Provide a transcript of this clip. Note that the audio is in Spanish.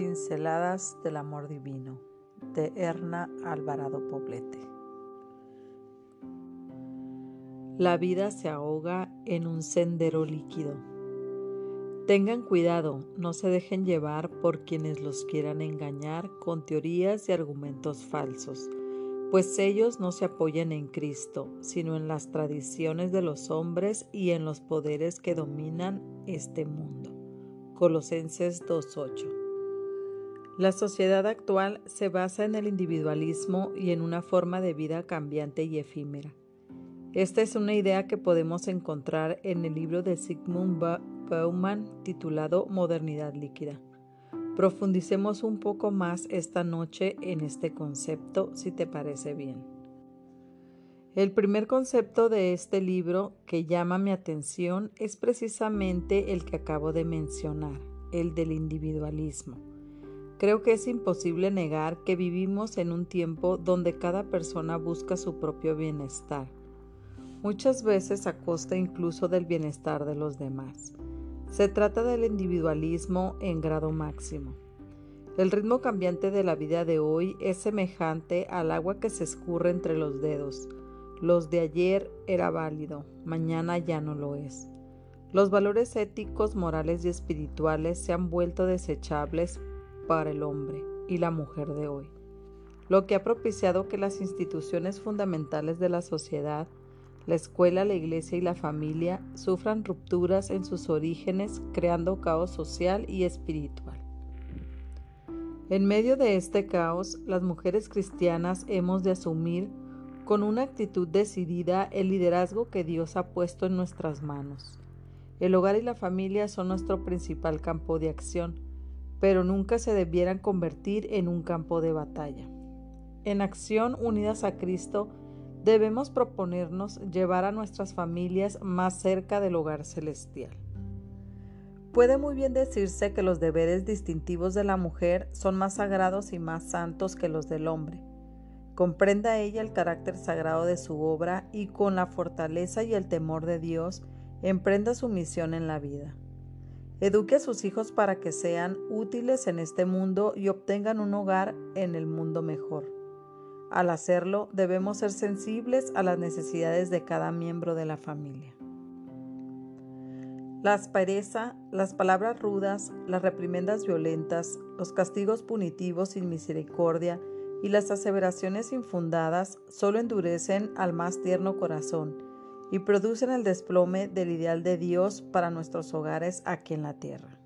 Pinceladas del Amor Divino de Erna Alvarado Poblete. La vida se ahoga en un sendero líquido. Tengan cuidado, no se dejen llevar por quienes los quieran engañar con teorías y argumentos falsos, pues ellos no se apoyan en Cristo, sino en las tradiciones de los hombres y en los poderes que dominan este mundo. Colosenses 2.8 la sociedad actual se basa en el individualismo y en una forma de vida cambiante y efímera. Esta es una idea que podemos encontrar en el libro de Sigmund Bauman titulado Modernidad líquida. Profundicemos un poco más esta noche en este concepto, si te parece bien. El primer concepto de este libro que llama mi atención es precisamente el que acabo de mencionar, el del individualismo. Creo que es imposible negar que vivimos en un tiempo donde cada persona busca su propio bienestar, muchas veces a costa incluso del bienestar de los demás. Se trata del individualismo en grado máximo. El ritmo cambiante de la vida de hoy es semejante al agua que se escurre entre los dedos. Los de ayer era válido, mañana ya no lo es. Los valores éticos, morales y espirituales se han vuelto desechables para el hombre y la mujer de hoy, lo que ha propiciado que las instituciones fundamentales de la sociedad, la escuela, la iglesia y la familia sufran rupturas en sus orígenes, creando caos social y espiritual. En medio de este caos, las mujeres cristianas hemos de asumir con una actitud decidida el liderazgo que Dios ha puesto en nuestras manos. El hogar y la familia son nuestro principal campo de acción pero nunca se debieran convertir en un campo de batalla. En acción unidas a Cristo, debemos proponernos llevar a nuestras familias más cerca del hogar celestial. Puede muy bien decirse que los deberes distintivos de la mujer son más sagrados y más santos que los del hombre. Comprenda ella el carácter sagrado de su obra y con la fortaleza y el temor de Dios emprenda su misión en la vida. Eduque a sus hijos para que sean útiles en este mundo y obtengan un hogar en el mundo mejor. Al hacerlo, debemos ser sensibles a las necesidades de cada miembro de la familia. La aspereza, las palabras rudas, las reprimendas violentas, los castigos punitivos sin misericordia y las aseveraciones infundadas solo endurecen al más tierno corazón y producen el desplome del ideal de Dios para nuestros hogares aquí en la tierra.